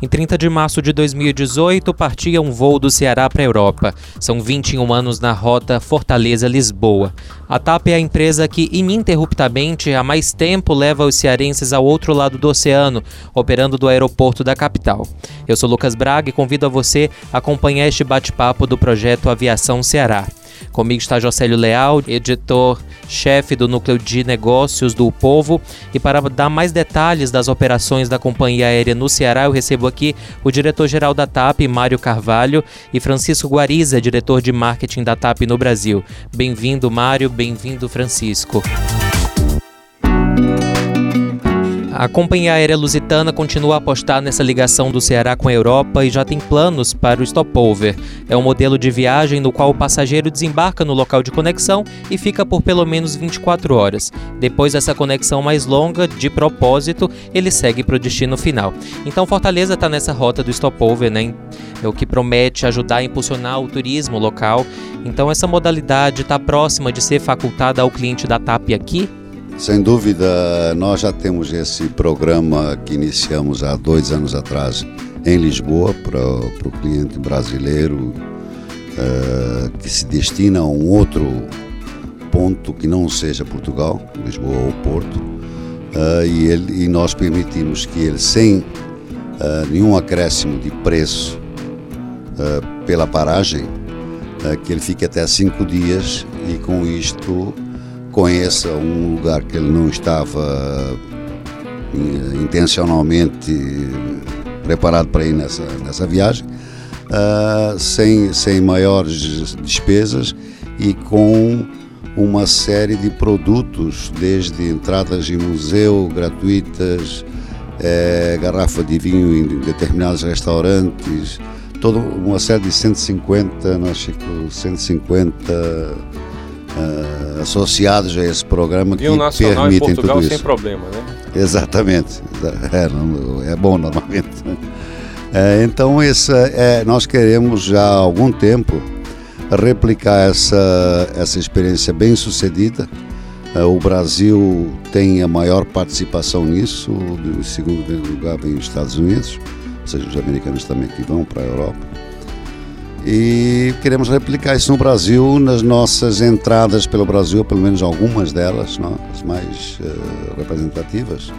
Em 30 de março de 2018, partia um voo do Ceará para a Europa. São 21 anos na rota Fortaleza-Lisboa. A TAP é a empresa que ininterruptamente há mais tempo leva os cearenses ao outro lado do oceano, operando do aeroporto da capital. Eu sou Lucas Braga e convido a você a acompanhar este bate-papo do projeto Aviação Ceará. Comigo está Jocélio Leal, editor-chefe do Núcleo de Negócios do Povo. E para dar mais detalhes das operações da companhia aérea no Ceará, eu recebo aqui o diretor-geral da TAP, Mário Carvalho, e Francisco Guariza, diretor de marketing da TAP no Brasil. Bem-vindo, Mário. Bem-vindo, Francisco. A companhia aérea lusitana continua a apostar nessa ligação do Ceará com a Europa e já tem planos para o stopover. É um modelo de viagem no qual o passageiro desembarca no local de conexão e fica por pelo menos 24 horas. Depois dessa conexão mais longa, de propósito, ele segue para o destino final. Então Fortaleza está nessa rota do stopover, né? É o que promete ajudar a impulsionar o turismo local. Então essa modalidade está próxima de ser facultada ao cliente da TAP aqui? Sem dúvida, nós já temos esse programa que iniciamos há dois anos atrás em Lisboa para o cliente brasileiro uh, que se destina a um outro ponto que não seja Portugal, Lisboa ou Porto, uh, e, ele, e nós permitimos que ele, sem uh, nenhum acréscimo de preço pela paragem, que ele fique até cinco dias e com isto conheça um lugar que ele não estava eh, intencionalmente preparado para ir nessa, nessa viagem, uh, sem, sem maiores despesas e com uma série de produtos, desde entradas em museu gratuitas, é, garrafa de vinho em determinados restaurantes, toda uma série de 150, nós 150 uh, associados a esse programa que nacional permitem em Portugal tudo isso. sem problema, né? Exatamente, é, é bom normalmente. É, então esse, é, nós queremos já há algum tempo replicar essa, essa experiência bem sucedida. É, o Brasil tem a maior participação nisso, em segundo lugar vem os Estados Unidos, ou seja, os americanos também que vão para a Europa e queremos replicar isso no Brasil, nas nossas entradas pelo Brasil, pelo menos algumas delas, não? as mais uh, representativas,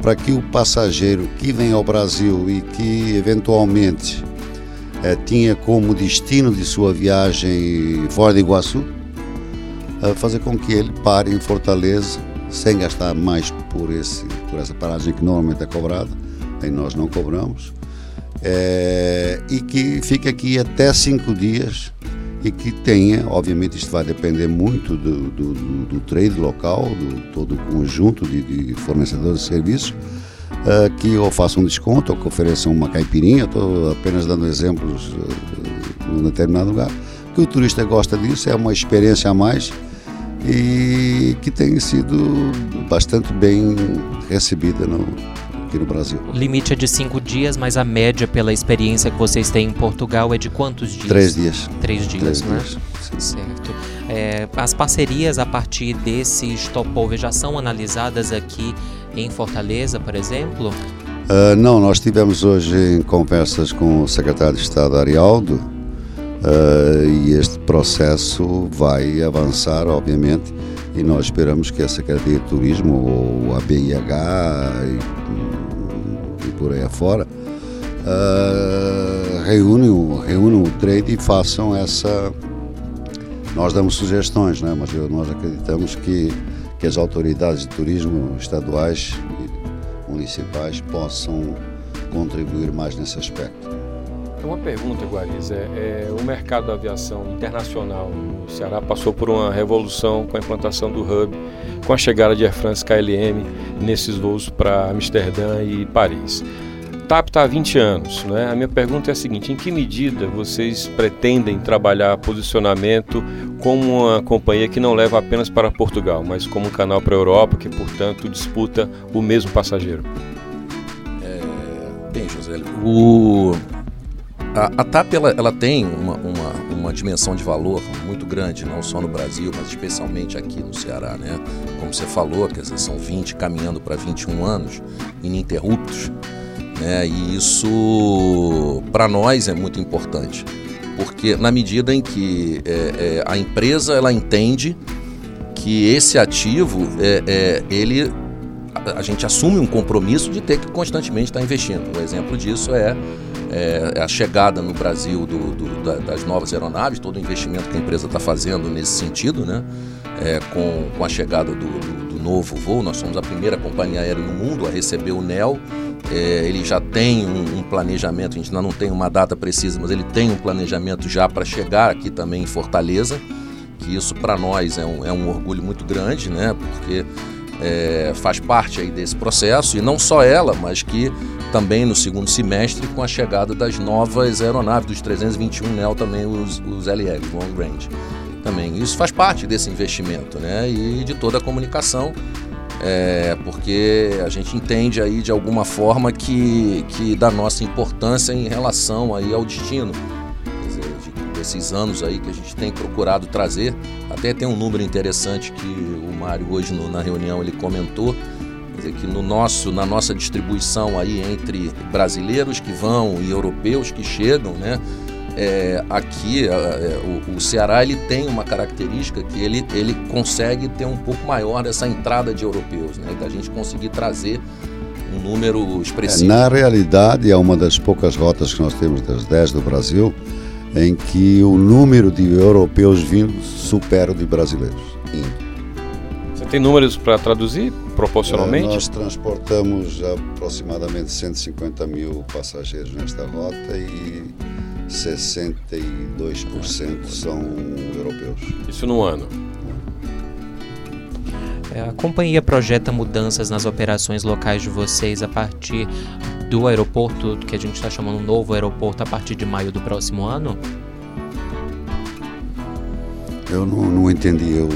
para que o passageiro que vem ao Brasil e que eventualmente uh, tinha como destino de sua viagem Fora de Iguaçu, uh, fazer com que ele pare em Fortaleza sem gastar mais por, esse, por essa paragem que normalmente é cobrada, e nós não cobramos é, e que fique aqui até cinco dias e que tenha, obviamente isto vai depender muito do, do, do, do trade local, do todo o conjunto de, de fornecedores de serviços, uh, que ou façam um desconto ou que ofereçam uma caipirinha, estou apenas dando exemplos uh, num determinado lugar, que o turista gosta disso, é uma experiência a mais e que tem sido bastante bem recebida no, aqui no Brasil. O limite é de cinco dias, mas a média pela experiência que vocês têm em Portugal é de quantos dias? Três dias. Três dias, Três né? Dias. Certo. É, as parcerias a partir desse stopover já são analisadas aqui em Fortaleza, por exemplo? Uh, não, nós tivemos hoje conversas com o secretário de Estado Arialdo uh, e este processo vai avançar, obviamente, e nós esperamos que a Secretaria de Turismo ou a BIH por aí afora uh, reúnam, reúnam o trade e façam essa. Nós damos sugestões, né? mas nós acreditamos que, que as autoridades de turismo estaduais e municipais possam contribuir mais nesse aspecto. Uma pergunta, Guariz. É, é, o mercado da aviação internacional no Ceará passou por uma revolução com a implantação do hub, com a chegada de Air France KLM nesses voos para Amsterdã e Paris. TAP está há 20 anos. Né? A minha pergunta é a seguinte: em que medida vocês pretendem trabalhar posicionamento como uma companhia que não leva apenas para Portugal, mas como um canal para a Europa, que, portanto, disputa o mesmo passageiro? É, bem, José, o a, a TAP ela, ela tem uma, uma, uma, dimensão de valor muito grande, não só no Brasil, mas especialmente aqui no Ceará. Né? Como você falou, quer dizer, são 20, caminhando para 21 anos ininterruptos. Né? E isso, para nós, é muito importante, porque na medida em que é, é, a empresa ela entende que esse ativo, é, é ele a gente assume um compromisso de ter que constantemente estar investindo. Um exemplo disso é, é, é a chegada no Brasil do, do, da, das novas aeronaves, todo o investimento que a empresa está fazendo nesse sentido, né? É, com, com a chegada do, do, do, novo voo. Nós somos a primeira companhia aérea no mundo a receber o NEL. É, ele já tem um, um, planejamento, a gente ainda não tem uma data precisa, mas ele tem um planejamento já para chegar aqui também em Fortaleza, que isso para nós é um, é um orgulho muito grande, né? Porque é, faz parte aí desse processo, e não só ela, mas que também no segundo semestre, com a chegada das novas aeronaves, dos 321 NEL, também os, os LL, Long Range. Também. Isso faz parte desse investimento né? e de toda a comunicação, é, porque a gente entende aí de alguma forma que, que da nossa importância em relação aí ao destino esses anos aí que a gente tem procurado trazer. Até tem um número interessante que o Mário hoje no, na reunião ele comentou, dizer, que no nosso, na nossa distribuição aí entre brasileiros que vão e europeus que chegam, né? É, aqui é, o, o, Ceará ele tem uma característica que ele, ele consegue ter um pouco maior essa entrada de europeus, né? Da gente conseguir trazer um número expressivo. É, na realidade, é uma das poucas rotas que nós temos das 10 do Brasil em que o número de europeus vindo supera o de brasileiros Você tem números para traduzir proporcionalmente? nós transportamos aproximadamente 150 mil passageiros nesta rota e 62% são europeus. Isso no ano? É, a companhia projeta mudanças nas operações locais de vocês a partir do aeroporto, que a gente está chamando novo aeroporto, a partir de maio do próximo ano? Eu não, não entendi eu,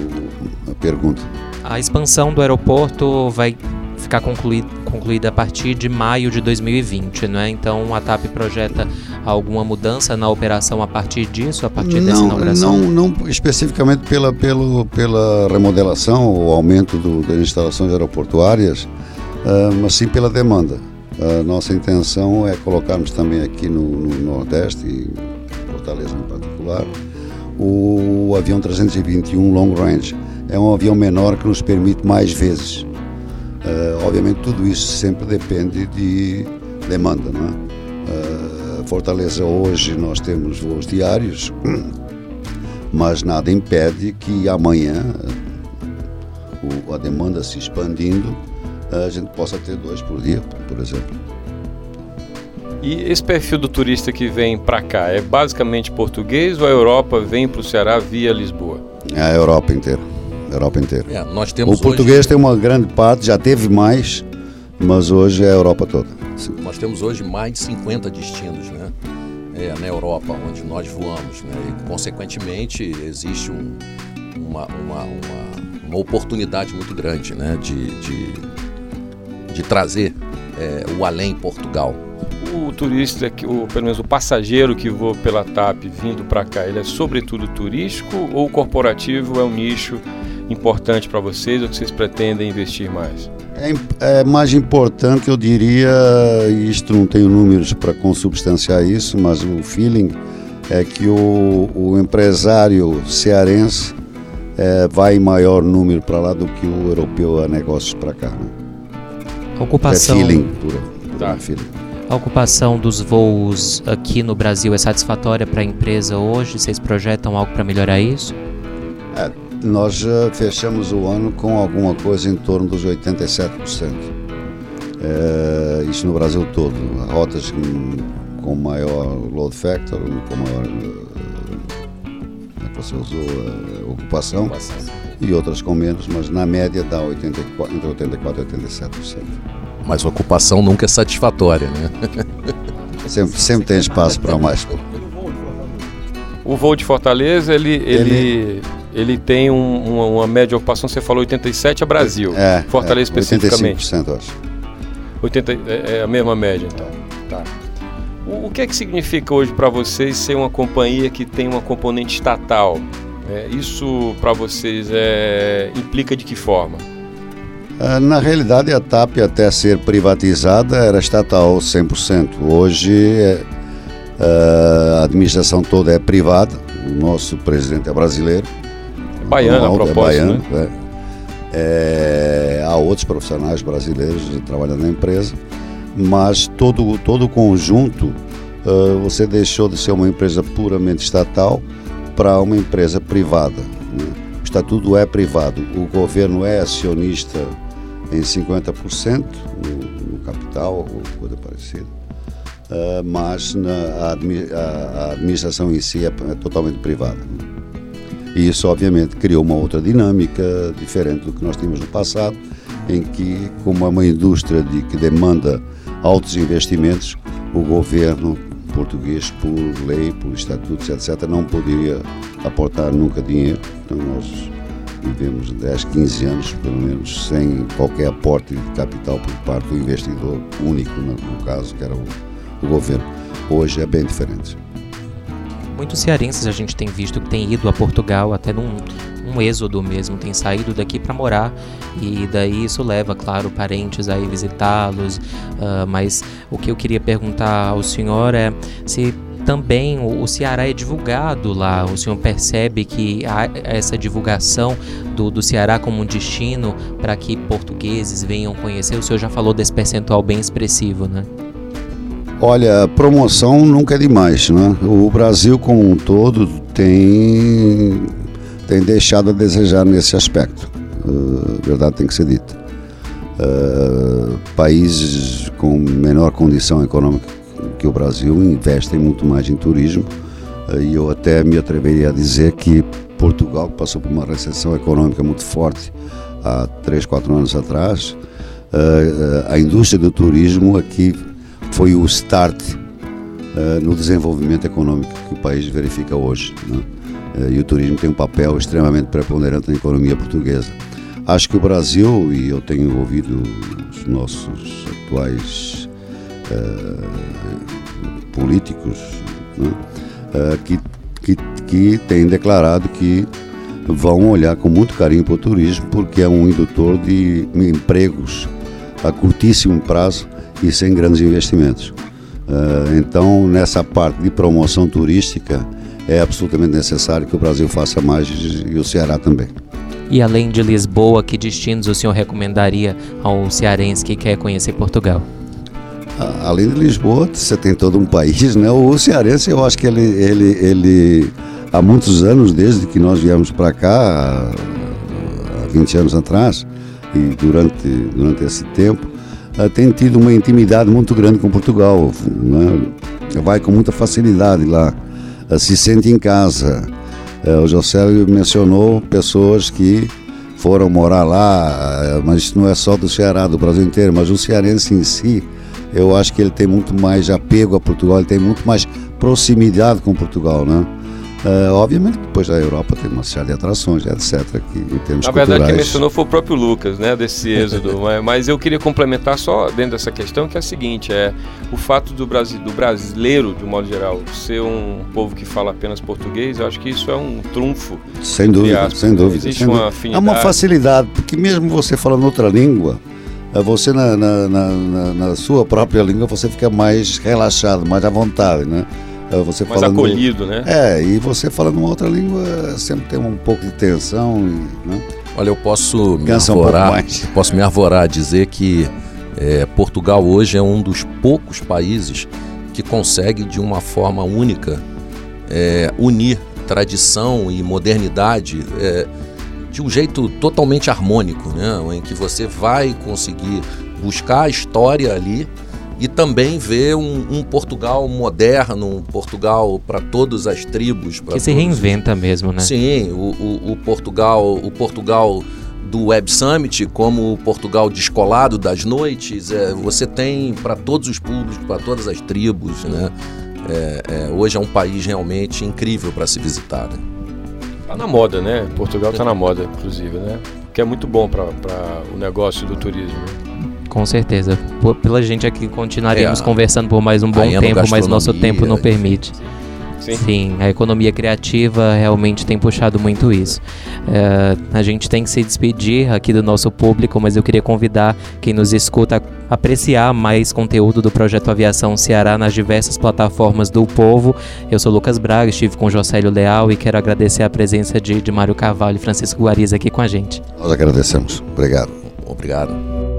a pergunta. A expansão do aeroporto vai ficar concluída, concluída a partir de maio de 2020, não é? Então a TAP projeta alguma mudança na operação a partir disso, a partir não, dessa inauguração? Não, não especificamente pela, pelo, pela remodelação ou aumento do, das instalações aeroportuárias, uh, mas sim pela demanda. A nossa intenção é colocarmos também aqui no, no Nordeste, e Fortaleza em particular, o avião 321 Long Range. É um avião menor que nos permite mais vezes. Uh, obviamente, tudo isso sempre depende de demanda. Não é? Uh, Fortaleza, hoje, nós temos voos diários, mas nada impede que amanhã, o, a demanda se expandindo, a gente possa ter dois por dia, por exemplo. E esse perfil do turista que vem para cá é basicamente português ou a Europa vem para o Ceará via Lisboa? É a Europa inteira. A Europa inteira. É, nós temos o português hoje... tem uma grande parte, já teve mais, mas hoje é a Europa toda. Sim. Nós temos hoje mais de 50 destinos, né? É, na Europa, onde nós voamos, né? E, consequentemente, existe um, uma, uma, uma, uma, oportunidade muito grande, né? de, de de trazer é, o além Portugal. O turista, o, pelo menos o passageiro que voa pela TAP vindo para cá, ele é sobretudo turístico ou corporativo é um nicho importante para vocês ou que vocês pretendem investir mais? É, é, mais importante, eu diria, e isto não tenho números para consubstanciar isso, mas o feeling é que o, o empresário cearense é, vai em maior número para lá do que o europeu a negócios para cá. Né? A ocupação, é feeling, pura, tá. feeling. A ocupação dos voos aqui no Brasil é satisfatória para a empresa hoje? Vocês projetam algo para melhorar isso? É, nós já fechamos o ano com alguma coisa em torno dos 87%. É, isso no Brasil todo. Rotas com, com maior load factor, com maior. É você usou? Uh, ocupação. ocupação e outras com menos, mas na média dá 84, entre 84% e 87%. Mas a ocupação nunca é satisfatória, né? sempre, sempre tem espaço para mais. O voo de Fortaleza, ele, ele, ele, ele tem um, uma, uma, média de ocupação, você falou 87 a Brasil. É, Fortaleza é, especificamente. 85%, acho. 80, é, é a mesma média, então. Tá. O, o que é que significa hoje para vocês ser uma companhia que tem uma componente estatal? É, isso para vocês é, implica de que forma? Ah, na realidade, a TAP, até ser privatizada, era estatal 100%. Hoje, é, ah, a administração toda é privada. O nosso presidente é brasileiro. É baiano, a propósito, é baiano. Né? É. É, há outros profissionais brasileiros trabalhando na empresa, mas todo, todo o conjunto, uh, você deixou de ser uma empresa puramente estatal para uma empresa privada. Né? O estatuto é privado, o governo é acionista em 50% no, no capital ou coisa parecida. Uh, mas na, a, a, administração em si é, é totalmente privada. E isso, obviamente, criou uma outra dinâmica diferente do que nós tínhamos no passado, em que, como é uma indústria de, que demanda altos investimentos, o governo português, por lei, por estatutos, etc., não poderia aportar nunca dinheiro. Então, nós vivemos 10, 15 anos, pelo menos, sem qualquer aporte de capital por parte do investidor único, no, caso, que era o, o governo. Hoje é bem diferente. Muitos cearenses a gente tem visto que têm ido a Portugal até num um êxodo mesmo, tem saído daqui para morar e daí isso leva, claro, parentes aí visitá-los. Uh, mas o que eu queria perguntar ao senhor é se também o, Ceará é divulgado lá. O senhor percebe que há essa divulgação do, do Ceará como um destino para que portugueses venham conhecer? O senhor já falou desse percentual bem expressivo, né? Olha, promoção nunca é demais, né? O Brasil como um todo tem, tem deixado a desejar nesse aspecto. Uh, verdade tem que ser dita. Uh, países com menor condição econômica que o Brasil investe muito mais em turismo e eu até me atreveria a dizer que Portugal, passou por uma recessão econômica muito forte há 3, 4 anos atrás, eh, eh, a indústria do turismo aqui foi o start eh, no desenvolvimento econômico que o país verifica hoje. Né? E o turismo tem um papel extremamente preponderante na economia portuguesa. Acho que o Brasil, e eu tenho ouvido os nossos atuais políticos né, uh, que, que, que têm declarado que vão olhar com muito carinho para o turismo, porque é um indutor de empregos a curtíssimo prazo e sem grandes investimentos. Uh, então, nessa parte de promoção turística, é absolutamente necessário que o Brasil faça mais e o Ceará também. E além de Lisboa, que destinos o senhor recomendaria ao cearense que quer conhecer Portugal? além de Lisboa, você tem todo um país, né? O cearense, eu acho que ele, ele, ele há muitos anos, desde que nós viemos para cá, há 20 anos atrás, e durante, durante esse tempo, eh, tem tido uma intimidade muito grande com Portugal. Né? Vai com muita facilidade lá, se sente em casa. Eh, o José mencionou pessoas que foram morar lá, mas isso não é só do Ceará, do Brasil inteiro, mas o cearense em si eu acho que ele tem muito mais apego a Portugal, ele tem muito mais proximidade com Portugal, né? Uh, obviamente depois da Europa tem uma série de atrações, etc. Que, em termos Na verdade, culturais... quem mencionou foi o próprio Lucas, né, desse êxodo. mas eu queria complementar só dentro dessa questão, que é a seguinte: é o fato do, Brasil, do brasileiro, de um modo geral, ser um povo que fala apenas português, eu acho que isso é um trunfo. Sem dúvida, sem dúvida. Existe sem uma dúvida. afinidade. É uma facilidade, porque mesmo você falando outra língua, é você na, na, na, na, sua própria língua você fica mais relaxado, mais à vontade, né? É você mais falando, acolhido, né? É, e você falando uma outra língua sempre tem um pouco de tensão, e, né? Olha, eu posso me Cansa arvorar, um posso me arvorar a dizer que é, Portugal hoje é um dos poucos países que consegue de uma forma única é, unir tradição e modernidade. É, de um jeito totalmente harmônico, né? em que você vai conseguir buscar a história ali e também ver um, um Portugal moderno, um Portugal para todas as tribos. Que se reinventa mesmo, né? Sim, o, o, o, Portugal, o Portugal do Web Summit, como o Portugal descolado das noites, é, você tem para todos os públicos, para todas as tribos, né? É, é, hoje é um país realmente incrível para se visitar. Né? Tá na moda, né? Portugal tá na moda, inclusive, né? Que é muito bom para o negócio do turismo. Né? Com certeza. Por, pela gente aqui continuaríamos é, conversando por mais um bom tempo, mas nosso tempo não permite. Sim. Sim, a economia criativa realmente tem puxado muito isso. É, a gente tem que se despedir aqui do nosso público, mas eu queria convidar quem nos escuta a apreciar mais conteúdo do projeto Aviação Ceará nas diversas plataformas do Povo. Eu sou Lucas Braga, estive com Josélio Leal e quero agradecer a presença de, de Mário Carvalho e Francisco Guariz aqui com a gente. Nós agradecemos. Obrigado. Obrigado.